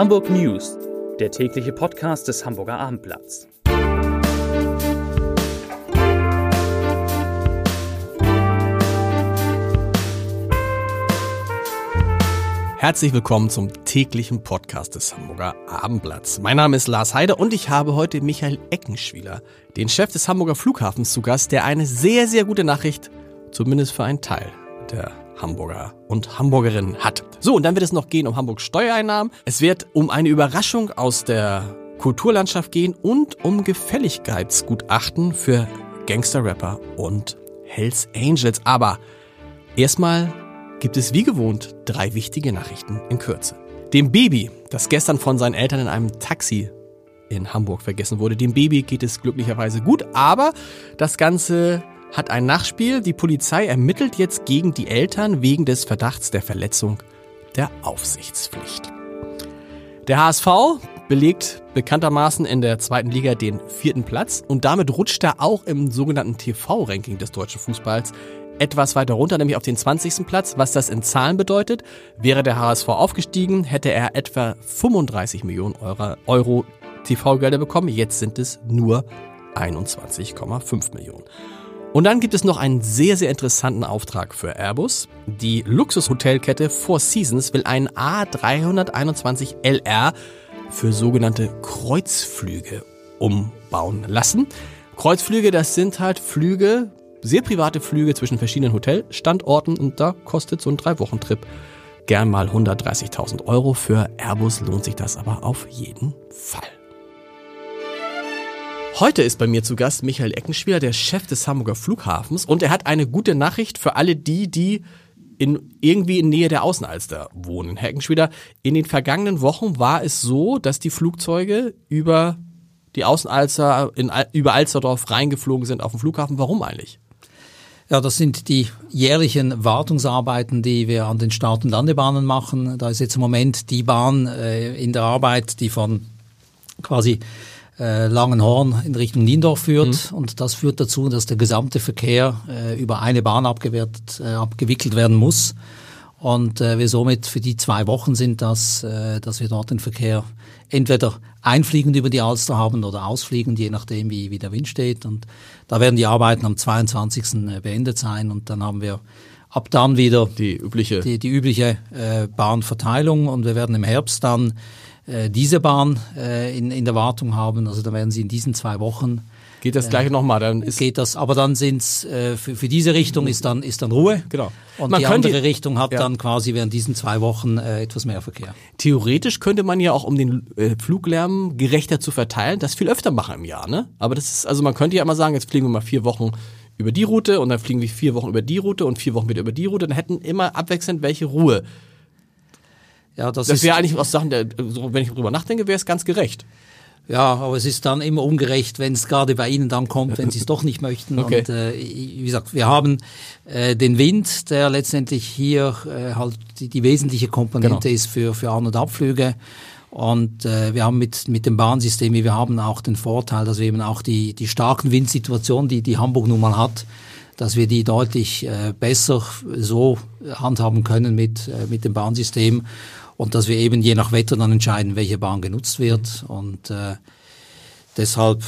Hamburg News, der tägliche Podcast des Hamburger Abendblatts. Herzlich willkommen zum täglichen Podcast des Hamburger Abendblatts. Mein Name ist Lars Heider und ich habe heute Michael Eckenschwieler, den Chef des Hamburger Flughafens, zu Gast, der eine sehr, sehr gute Nachricht, zumindest für einen Teil der Hamburger und Hamburgerinnen hat. So, und dann wird es noch gehen um Hamburgs Steuereinnahmen. Es wird um eine Überraschung aus der Kulturlandschaft gehen und um Gefälligkeitsgutachten für Gangster-Rapper und Hells Angels. Aber erstmal gibt es wie gewohnt drei wichtige Nachrichten in Kürze. Dem Baby, das gestern von seinen Eltern in einem Taxi in Hamburg vergessen wurde, dem Baby geht es glücklicherweise gut, aber das Ganze hat ein Nachspiel. Die Polizei ermittelt jetzt gegen die Eltern wegen des Verdachts der Verletzung der Aufsichtspflicht. Der HSV belegt bekanntermaßen in der zweiten Liga den vierten Platz und damit rutscht er auch im sogenannten TV-Ranking des deutschen Fußballs etwas weiter runter, nämlich auf den 20. Platz. Was das in Zahlen bedeutet, wäre der HSV aufgestiegen, hätte er etwa 35 Millionen Euro, Euro TV-Gelder bekommen. Jetzt sind es nur 21,5 Millionen. Und dann gibt es noch einen sehr, sehr interessanten Auftrag für Airbus. Die Luxushotelkette Four Seasons will einen A321 LR für sogenannte Kreuzflüge umbauen lassen. Kreuzflüge, das sind halt Flüge, sehr private Flüge zwischen verschiedenen Hotelstandorten und da kostet so ein Drei-Wochen-Trip gern mal 130.000 Euro. Für Airbus lohnt sich das aber auf jeden Fall. Heute ist bei mir zu Gast Michael Eckenschwieler, der Chef des Hamburger Flughafens und er hat eine gute Nachricht für alle die, die in, irgendwie in Nähe der Außenalster wohnen. Herr Eckenschwieler, in den vergangenen Wochen war es so, dass die Flugzeuge über die Außenalster, in, über Alsterdorf reingeflogen sind auf dem Flughafen. Warum eigentlich? Ja, das sind die jährlichen Wartungsarbeiten, die wir an den Start- und Landebahnen machen. Da ist jetzt im Moment die Bahn äh, in der Arbeit, die von quasi äh, Langenhorn in Richtung Niendorf führt. Mhm. Und das führt dazu, dass der gesamte Verkehr äh, über eine Bahn abgewehrt, äh, abgewickelt werden muss. Und äh, wir somit für die zwei Wochen sind das, äh, dass wir dort den Verkehr entweder einfliegend über die Alster haben oder ausfliegend, je nachdem, wie, wie der Wind steht. Und da werden die Arbeiten am 22. Äh, beendet sein und dann haben wir ab dann wieder die übliche, die, die übliche äh, Bahnverteilung und wir werden im Herbst dann äh, diese Bahn äh, in, in der Wartung haben. Also da werden sie in diesen zwei Wochen Geht das äh, nochmal, dann ist geht das, aber dann sind's äh, für, für diese Richtung ist dann ist dann Ruhe. Genau. Und man die andere die, Richtung hat ja. dann quasi während diesen zwei Wochen äh, etwas mehr Verkehr. Theoretisch könnte man ja auch, um den äh, Fluglärm gerechter zu verteilen, das viel öfter machen im Jahr, ne? Aber das ist, also man könnte ja immer sagen, jetzt fliegen wir mal vier Wochen über die Route und dann fliegen wir vier Wochen über die Route und vier Wochen wieder über die Route, dann hätten immer abwechselnd welche Ruhe. Ja, das, das wäre eigentlich aus Sachen, der, wenn ich darüber nachdenke, wäre es ganz gerecht. Ja, aber es ist dann immer ungerecht, wenn es gerade bei Ihnen dann kommt, wenn Sie es doch nicht möchten. Okay. Und äh, wie gesagt, wir haben äh, den Wind, der letztendlich hier äh, halt die, die wesentliche Komponente genau. ist für, für An- und Abflüge. Und äh, wir haben mit, mit dem Bahnsystem, wie wir haben, auch den Vorteil, dass wir eben auch die, die starken Windsituationen, die, die Hamburg nun mal hat, dass wir die deutlich äh, besser so handhaben können mit, äh, mit dem Bahnsystem und dass wir eben je nach Wetter dann entscheiden, welche Bahn genutzt wird. Und äh, deshalb,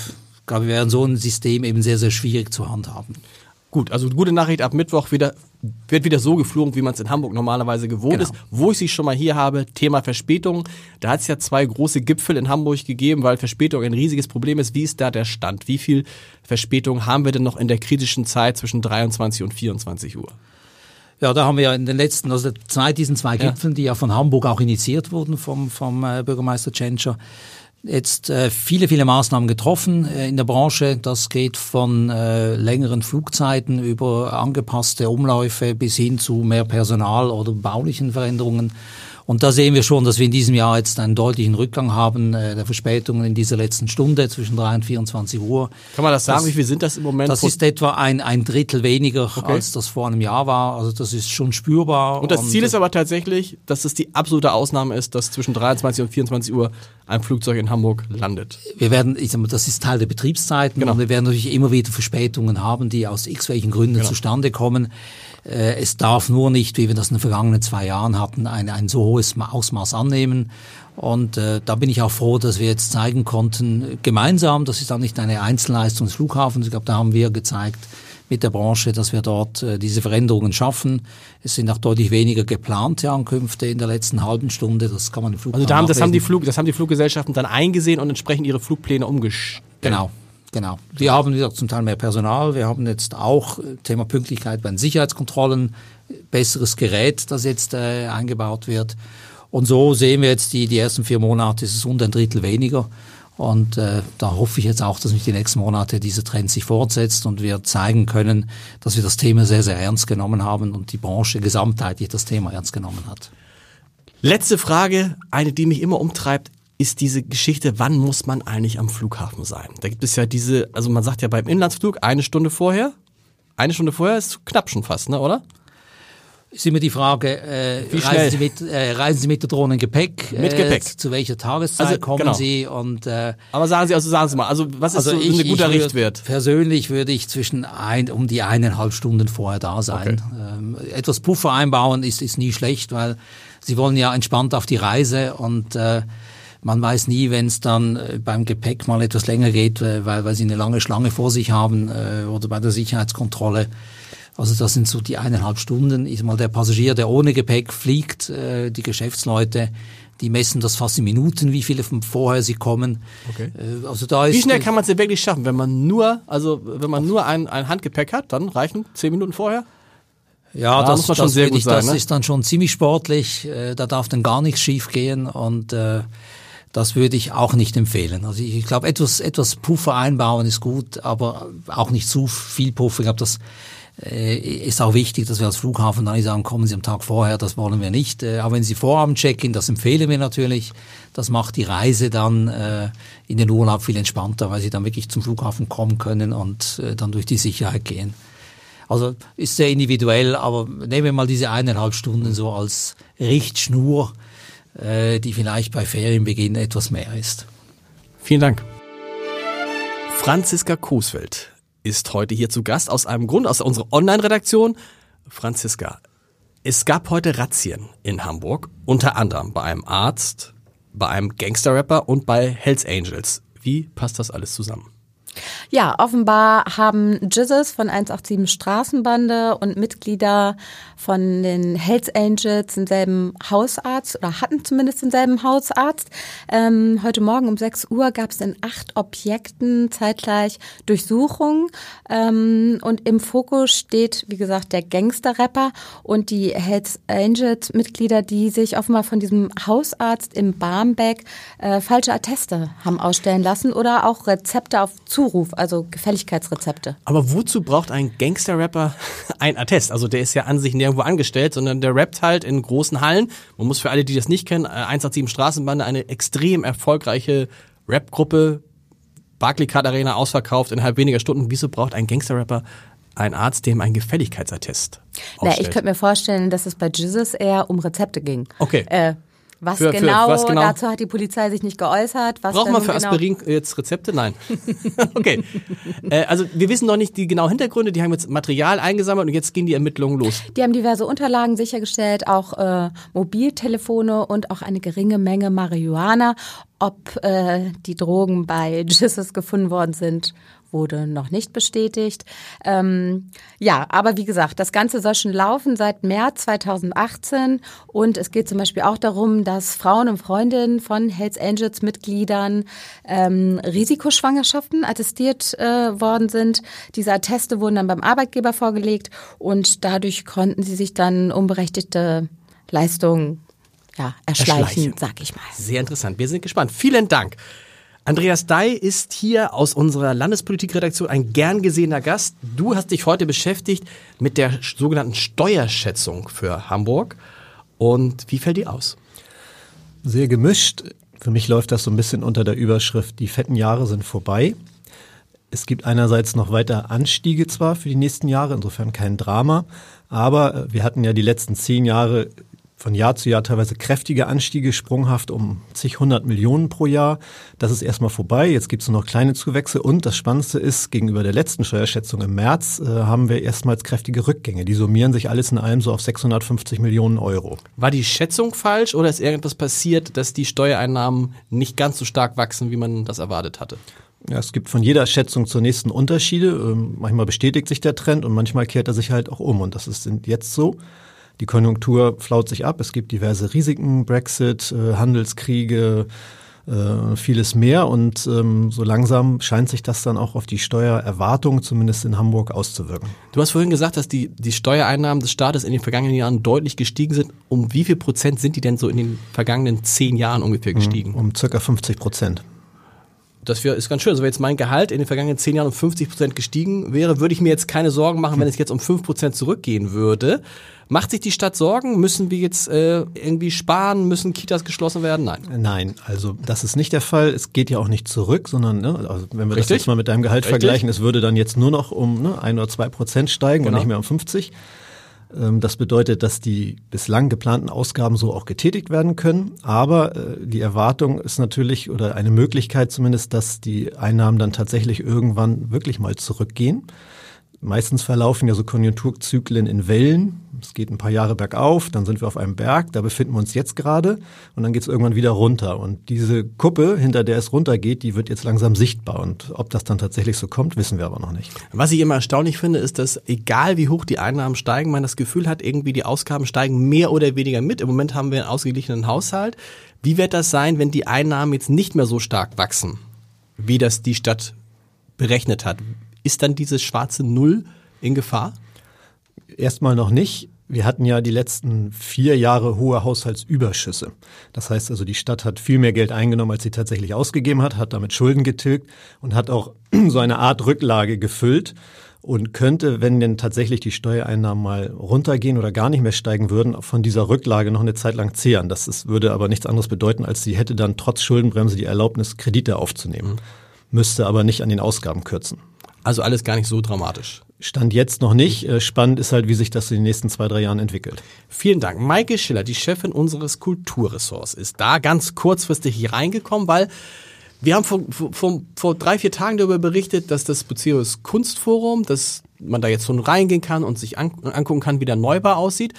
glaube ich, wäre so ein System eben sehr, sehr schwierig zu handhaben. Gut, also gute Nachricht, ab Mittwoch wieder, wird wieder so geflogen, wie man es in Hamburg normalerweise gewohnt genau. ist. Wo ich sie schon mal hier habe, Thema Verspätung. Da hat es ja zwei große Gipfel in Hamburg gegeben, weil Verspätung ein riesiges Problem ist. Wie ist da der Stand? Wie viel Verspätung haben wir denn noch in der kritischen Zeit zwischen 23 und 24 Uhr? Ja, da haben wir ja in den letzten, also zwei, diesen zwei Gipfeln, ja. die ja von Hamburg auch initiiert wurden vom, vom äh, Bürgermeister Tschentscher, jetzt äh, viele, viele Maßnahmen getroffen äh, in der Branche. Das geht von äh, längeren Flugzeiten über angepasste Umläufe bis hin zu mehr Personal oder baulichen Veränderungen. Und da sehen wir schon, dass wir in diesem Jahr jetzt einen deutlichen Rückgang haben äh, der Verspätungen in dieser letzten Stunde zwischen 3 und 24 Uhr. Kann man das sagen? Das, wie viel sind das im Moment? Das ist etwa ein, ein Drittel weniger, okay. als das vor einem Jahr war. Also das ist schon spürbar. Und das und Ziel ist aber tatsächlich, dass es die absolute Ausnahme ist, dass zwischen 23 und 24 Uhr ein Flugzeug in Hamburg landet. Wir werden, ich sag mal, das ist Teil der Betriebszeiten genau. und wir werden natürlich immer wieder Verspätungen haben, die aus x welchen Gründen genau. zustande kommen. Äh, es darf nur nicht, wie wir das in den vergangenen zwei Jahren hatten, ein, ein so hohes Ausmaß annehmen. Und äh, da bin ich auch froh, dass wir jetzt zeigen konnten, gemeinsam, das ist auch nicht eine Einzelleistung des Flughafens, ich glaube, da haben wir gezeigt mit der Branche, dass wir dort äh, diese Veränderungen schaffen. Es sind auch deutlich weniger geplante Ankünfte in der letzten halben Stunde, das kann man im Flughafen Also da haben, das, haben die Flug, das haben die Fluggesellschaften dann eingesehen und entsprechend ihre Flugpläne umgestellt. Genau. Genau. Wir haben, wie gesagt, zum Teil mehr Personal. Wir haben jetzt auch äh, Thema Pünktlichkeit bei den Sicherheitskontrollen, besseres Gerät, das jetzt äh, eingebaut wird. Und so sehen wir jetzt die, die ersten vier Monate ist es unter ein Drittel weniger. Und äh, da hoffe ich jetzt auch, dass mich die nächsten Monate dieser Trend sich fortsetzt und wir zeigen können, dass wir das Thema sehr, sehr ernst genommen haben und die Branche gesamtheitlich das Thema ernst genommen hat. Letzte Frage, eine, die mich immer umtreibt, ist diese Geschichte, wann muss man eigentlich am Flughafen sein? Da gibt es ja diese, also man sagt ja beim Inlandsflug eine Stunde vorher. Eine Stunde vorher ist knapp schon fast, ne, oder? ist immer die Frage, äh, reisen, Sie mit, äh, reisen Sie mit der Drohne Gepäck? Mit Gepäck. Äh, zu welcher Tageszeit also, kommen genau. Sie? Und, äh, Aber sagen Sie, also sagen Sie mal, also was ist also so ich, ein guter Richtwert? Persönlich würde ich zwischen ein, um die eineinhalb Stunden vorher da sein. Okay. Ähm, etwas Puffer einbauen ist, ist nie schlecht, weil Sie wollen ja entspannt auf die Reise und äh, man weiß nie, wenn es dann äh, beim Gepäck mal etwas länger geht, äh, weil, weil Sie eine lange Schlange vor sich haben äh, oder bei der Sicherheitskontrolle. Also das sind so die eineinhalb Stunden. Ist mal der Passagier, der ohne Gepäck fliegt, äh, die Geschäftsleute, die messen das fast in Minuten, wie viele von vorher sie kommen. Okay. Äh, also da ist wie schnell kann man es denn wirklich schaffen, wenn man nur, also wenn man nur ein, ein Handgepäck hat, dann reichen zehn Minuten vorher? Ja, da das, muss man schon sehr gut ich, sein. Das ne? ist dann schon ziemlich sportlich. Äh, da darf dann gar nichts schief gehen und äh, das würde ich auch nicht empfehlen. Also ich, ich glaube, etwas, etwas Puffer einbauen ist gut, aber auch nicht zu viel Puffer. Ich glaube, das äh, ist auch wichtig, dass wir als Flughafen dann nicht sagen, kommen Sie am Tag vorher, das wollen wir nicht. Äh, aber wenn Sie vorhaben checken, das empfehlen wir natürlich. Das macht die Reise dann äh, in den Urlaub viel entspannter, weil Sie dann wirklich zum Flughafen kommen können und äh, dann durch die Sicherheit gehen. Also ist sehr individuell, aber nehmen wir mal diese eineinhalb Stunden so als Richtschnur, die vielleicht bei Ferienbeginn etwas mehr ist. Vielen Dank. Franziska Coesfeld ist heute hier zu Gast aus einem Grund, aus unserer Online-Redaktion. Franziska, es gab heute Razzien in Hamburg, unter anderem bei einem Arzt, bei einem Gangster-Rapper und bei Hells Angels. Wie passt das alles zusammen? Ja, offenbar haben Jizzes von 187 Straßenbande und Mitglieder von den Hells Angels denselben Hausarzt oder hatten zumindest denselben Hausarzt. Ähm, heute Morgen um 6 Uhr gab es in acht Objekten zeitgleich Durchsuchungen ähm, und im Fokus steht, wie gesagt, der Gangster-Rapper und die Hells Angels-Mitglieder, die sich offenbar von diesem Hausarzt im Barmbek äh, falsche Atteste haben ausstellen lassen oder auch Rezepte auf Zuruf, also Gefälligkeitsrezepte. Aber wozu braucht ein Gangster-Rapper ein Attest? Also der ist ja an sich nirgendwo angestellt, sondern der rappt halt in großen Hallen. Man muss für alle, die das nicht kennen, 187 äh, Straßenbande, eine extrem erfolgreiche Rap-Gruppe, Barclaycard Arena ausverkauft innerhalb weniger Stunden. Wieso braucht ein Gangster-Rapper ein Arzt, dem ein Gefälligkeitsattest Na, ich könnte mir vorstellen, dass es bei Jesus eher um Rezepte ging. Okay. Äh, was, für, genau, für, was genau, dazu hat die Polizei sich nicht geäußert. Was Braucht man für genau Aspirin jetzt Rezepte? Nein. okay. Äh, also wir wissen noch nicht die genauen Hintergründe, die haben jetzt Material eingesammelt und jetzt gehen die Ermittlungen los. Die haben diverse Unterlagen sichergestellt, auch äh, Mobiltelefone und auch eine geringe Menge Marihuana. Ob äh, die Drogen bei Jesus gefunden worden sind wurde noch nicht bestätigt. Ähm, ja, aber wie gesagt, das Ganze soll schon laufen seit März 2018 und es geht zum Beispiel auch darum, dass Frauen und Freundinnen von Hells Angels Mitgliedern ähm, Risikoschwangerschaften attestiert äh, worden sind. Diese Atteste wurden dann beim Arbeitgeber vorgelegt und dadurch konnten sie sich dann unberechtigte Leistungen ja, erschleichen, erschleichen, sag ich mal. Sehr interessant. Wir sind gespannt. Vielen Dank. Andreas Dai ist hier aus unserer Landespolitikredaktion ein gern gesehener Gast. Du hast dich heute beschäftigt mit der sogenannten Steuerschätzung für Hamburg. Und wie fällt die aus? Sehr gemischt. Für mich läuft das so ein bisschen unter der Überschrift, die fetten Jahre sind vorbei. Es gibt einerseits noch weiter Anstiege zwar für die nächsten Jahre, insofern kein Drama, aber wir hatten ja die letzten zehn Jahre von Jahr zu Jahr teilweise kräftige Anstiege, sprunghaft um zig hundert Millionen pro Jahr. Das ist erstmal vorbei. Jetzt gibt es nur noch kleine Zuwächse. Und das Spannendste ist, gegenüber der letzten Steuerschätzung im März äh, haben wir erstmals kräftige Rückgänge. Die summieren sich alles in allem so auf 650 Millionen Euro. War die Schätzung falsch oder ist irgendwas passiert, dass die Steuereinnahmen nicht ganz so stark wachsen, wie man das erwartet hatte? Ja, es gibt von jeder Schätzung zur nächsten Unterschiede. Ähm, manchmal bestätigt sich der Trend und manchmal kehrt er sich halt auch um. Und das ist jetzt so. Die Konjunktur flaut sich ab. Es gibt diverse Risiken, Brexit, äh, Handelskriege, äh, vieles mehr. Und ähm, so langsam scheint sich das dann auch auf die Steuererwartung, zumindest in Hamburg, auszuwirken. Du hast vorhin gesagt, dass die, die Steuereinnahmen des Staates in den vergangenen Jahren deutlich gestiegen sind. Um wie viel Prozent sind die denn so in den vergangenen zehn Jahren ungefähr gestiegen? Um circa 50 Prozent das wär, ist ganz schön. Also wenn jetzt mein Gehalt in den vergangenen zehn Jahren um 50 Prozent gestiegen wäre, würde ich mir jetzt keine Sorgen machen, wenn es jetzt um fünf Prozent zurückgehen würde. Macht sich die Stadt Sorgen? Müssen wir jetzt äh, irgendwie sparen? Müssen Kitas geschlossen werden? Nein. Nein, also das ist nicht der Fall. Es geht ja auch nicht zurück, sondern ne, also wenn wir Richtig? das jetzt mal mit deinem Gehalt Richtig? vergleichen, es würde dann jetzt nur noch um ne, ein oder zwei Prozent steigen genau. und nicht mehr um 50. Ähm, das bedeutet, dass die bislang geplanten Ausgaben so auch getätigt werden können. Aber äh, die Erwartung ist natürlich oder eine Möglichkeit zumindest, dass die Einnahmen dann tatsächlich irgendwann wirklich mal zurückgehen. Meistens verlaufen ja so Konjunkturzyklen in Wellen. Es geht ein paar Jahre bergauf, dann sind wir auf einem Berg, da befinden wir uns jetzt gerade und dann geht es irgendwann wieder runter. Und diese Kuppe, hinter der es runtergeht, die wird jetzt langsam sichtbar. Und ob das dann tatsächlich so kommt, wissen wir aber noch nicht. Was ich immer erstaunlich finde, ist, dass egal wie hoch die Einnahmen steigen, man das Gefühl hat, irgendwie die Ausgaben steigen mehr oder weniger mit. Im Moment haben wir einen ausgeglichenen Haushalt. Wie wird das sein, wenn die Einnahmen jetzt nicht mehr so stark wachsen, wie das die Stadt berechnet hat? Ist dann dieses schwarze Null in Gefahr? Erstmal noch nicht. Wir hatten ja die letzten vier Jahre hohe Haushaltsüberschüsse. Das heißt also, die Stadt hat viel mehr Geld eingenommen, als sie tatsächlich ausgegeben hat, hat damit Schulden getilgt und hat auch so eine Art Rücklage gefüllt und könnte, wenn denn tatsächlich die Steuereinnahmen mal runtergehen oder gar nicht mehr steigen würden, von dieser Rücklage noch eine Zeit lang zehren. Das ist, würde aber nichts anderes bedeuten, als sie hätte dann trotz Schuldenbremse die Erlaubnis, Kredite aufzunehmen, mhm. müsste aber nicht an den Ausgaben kürzen. Also alles gar nicht so dramatisch. Stand jetzt noch nicht. Äh, spannend ist halt, wie sich das in den nächsten zwei, drei Jahren entwickelt. Vielen Dank. Maike Schiller, die Chefin unseres Kulturressorts, ist da ganz kurzfristig hier reingekommen, weil wir haben vor, vor, vor drei, vier Tagen darüber berichtet, dass das Buceus Kunstforum, dass man da jetzt schon reingehen kann und sich angucken kann, wie der Neubau aussieht.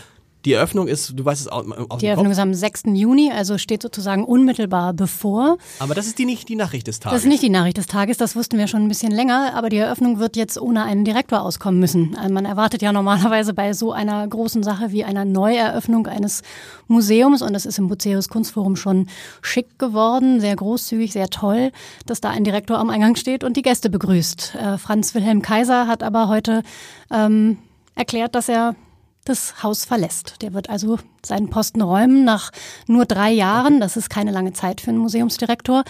Die Eröffnung ist, du weißt es auch. aus Die Eröffnung ist am 6. Juni, also steht sozusagen unmittelbar bevor. Aber das ist die nicht die Nachricht des Tages. Das ist nicht die Nachricht des Tages, das wussten wir schon ein bisschen länger, aber die Eröffnung wird jetzt ohne einen Direktor auskommen müssen. Also man erwartet ja normalerweise bei so einer großen Sache wie einer Neueröffnung eines Museums und das ist im Buceus Kunstforum schon schick geworden, sehr großzügig, sehr toll, dass da ein Direktor am Eingang steht und die Gäste begrüßt. Äh, Franz Wilhelm Kaiser hat aber heute ähm, erklärt, dass er das Haus verlässt. Der wird also seinen Posten räumen nach nur drei Jahren. Das ist keine lange Zeit für einen Museumsdirektor.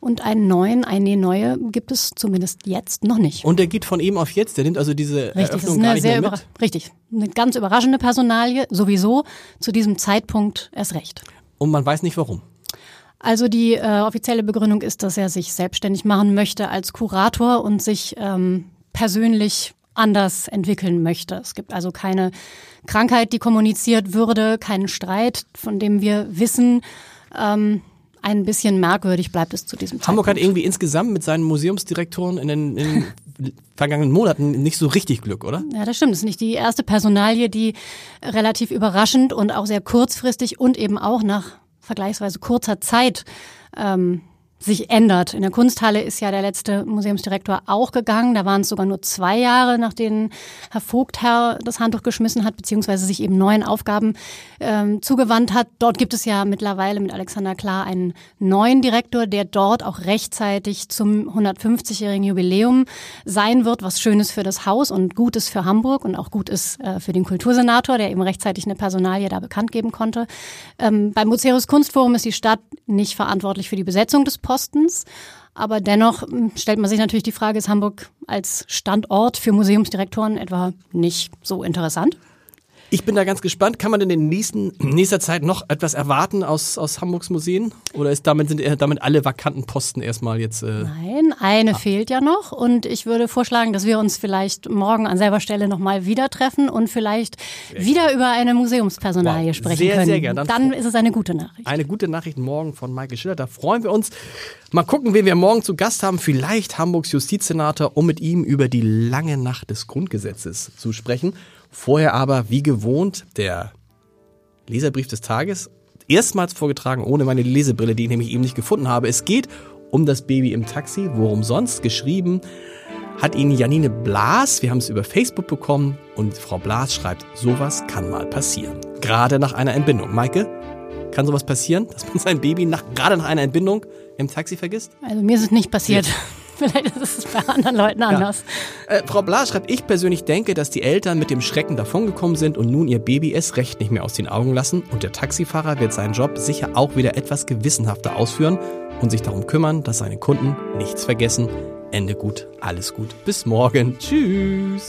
Und einen neuen, eine neue gibt es zumindest jetzt noch nicht. Und der geht von ihm auf jetzt. Der nimmt also diese richtig, Eröffnung ist eine gar nicht sehr mehr mit. Richtig, eine ganz überraschende Personalie. Sowieso zu diesem Zeitpunkt erst recht. Und man weiß nicht warum. Also die äh, offizielle Begründung ist, dass er sich selbstständig machen möchte als Kurator und sich ähm, persönlich anders entwickeln möchte. Es gibt also keine Krankheit, die kommuniziert würde, keinen Streit, von dem wir wissen. Ähm, ein bisschen merkwürdig bleibt es zu diesem Zeitpunkt. Hamburg hat irgendwie insgesamt mit seinen Museumsdirektoren in den, in den vergangenen Monaten nicht so richtig Glück, oder? Ja, das stimmt. Das ist nicht die erste Personalie, die relativ überraschend und auch sehr kurzfristig und eben auch nach vergleichsweise kurzer Zeit ähm, sich ändert. In der Kunsthalle ist ja der letzte Museumsdirektor auch gegangen. Da waren es sogar nur zwei Jahre, nachdem Herr Vogtherr das Handtuch geschmissen hat, beziehungsweise sich eben neuen Aufgaben ähm, zugewandt hat. Dort gibt es ja mittlerweile mit Alexander Klar einen neuen Direktor, der dort auch rechtzeitig zum 150-jährigen Jubiläum sein wird, was Schönes für das Haus und Gutes für Hamburg und auch gut ist äh, für den Kultursenator, der eben rechtzeitig eine Personalie da bekannt geben konnte. Ähm, beim Museus Kunstforum ist die Stadt nicht verantwortlich für die Besetzung des Postens. Aber dennoch hm, stellt man sich natürlich die Frage, ist Hamburg als Standort für Museumsdirektoren etwa nicht so interessant? Ich bin da ganz gespannt. Kann man denn in nächsten, nächster Zeit noch etwas erwarten aus, aus Hamburgs Museen? Oder ist damit, sind damit alle vakanten Posten erstmal jetzt? Äh Nein, eine ah. fehlt ja noch. Und ich würde vorschlagen, dass wir uns vielleicht morgen an selber Stelle nochmal wieder treffen und vielleicht sehr wieder gerne. über eine Museumspersonalie wow. sprechen sehr, können. Sehr gerne. Dann, Dann ist es eine gute Nachricht. Eine gute Nachricht morgen von Michael Schiller. Da freuen wir uns. Mal gucken, wen wir morgen zu Gast haben. Vielleicht Hamburgs Justizsenator, um mit ihm über die lange Nacht des Grundgesetzes zu sprechen. Vorher aber, wie gewohnt, der Leserbrief des Tages. Erstmals vorgetragen ohne meine Lesebrille, die ich nämlich eben nicht gefunden habe. Es geht um das Baby im Taxi. Worum sonst? Geschrieben hat ihn Janine Blas. Wir haben es über Facebook bekommen und Frau Blas schreibt, sowas kann mal passieren. Gerade nach einer Entbindung. Maike, kann sowas passieren, dass man sein Baby nach, gerade nach einer Entbindung im Taxi vergisst? Also mir ist es nicht passiert. Vielleicht ist es bei anderen Leuten anders. Ja. Äh, Frau Blas schreibt, ich persönlich denke, dass die Eltern mit dem Schrecken davongekommen sind und nun ihr Baby es recht nicht mehr aus den Augen lassen und der Taxifahrer wird seinen Job sicher auch wieder etwas gewissenhafter ausführen und sich darum kümmern, dass seine Kunden nichts vergessen. Ende gut, alles gut. Bis morgen. Tschüss.